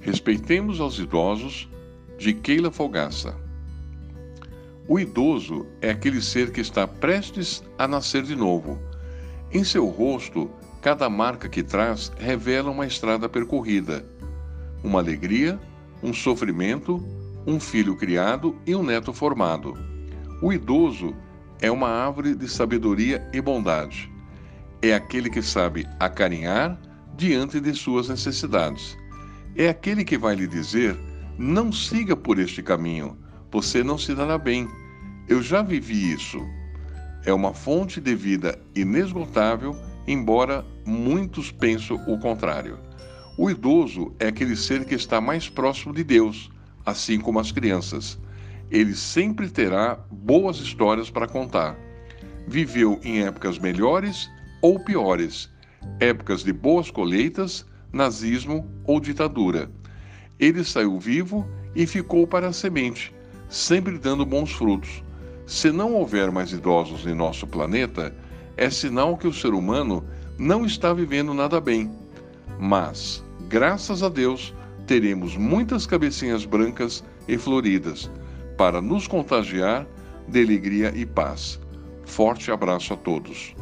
Respeitemos aos idosos, de Keila Fogaça. O idoso é aquele ser que está prestes a nascer de novo. Em seu rosto, cada marca que traz revela uma estrada percorrida, uma alegria, um sofrimento, um filho criado e um neto formado. O idoso é uma árvore de sabedoria e bondade. É aquele que sabe acarinhar diante de suas necessidades. É aquele que vai lhe dizer: não siga por este caminho, você não se dará bem. Eu já vivi isso. É uma fonte de vida inesgotável, embora muitos pensem o contrário. O idoso é aquele ser que está mais próximo de Deus, assim como as crianças. Ele sempre terá boas histórias para contar. Viveu em épocas melhores ou piores, épocas de boas colheitas, nazismo ou ditadura. Ele saiu vivo e ficou para a semente, sempre dando bons frutos. Se não houver mais idosos em nosso planeta, é sinal que o ser humano não está vivendo nada bem. Mas, graças a Deus, teremos muitas cabecinhas brancas e floridas para nos contagiar de alegria e paz. Forte abraço a todos.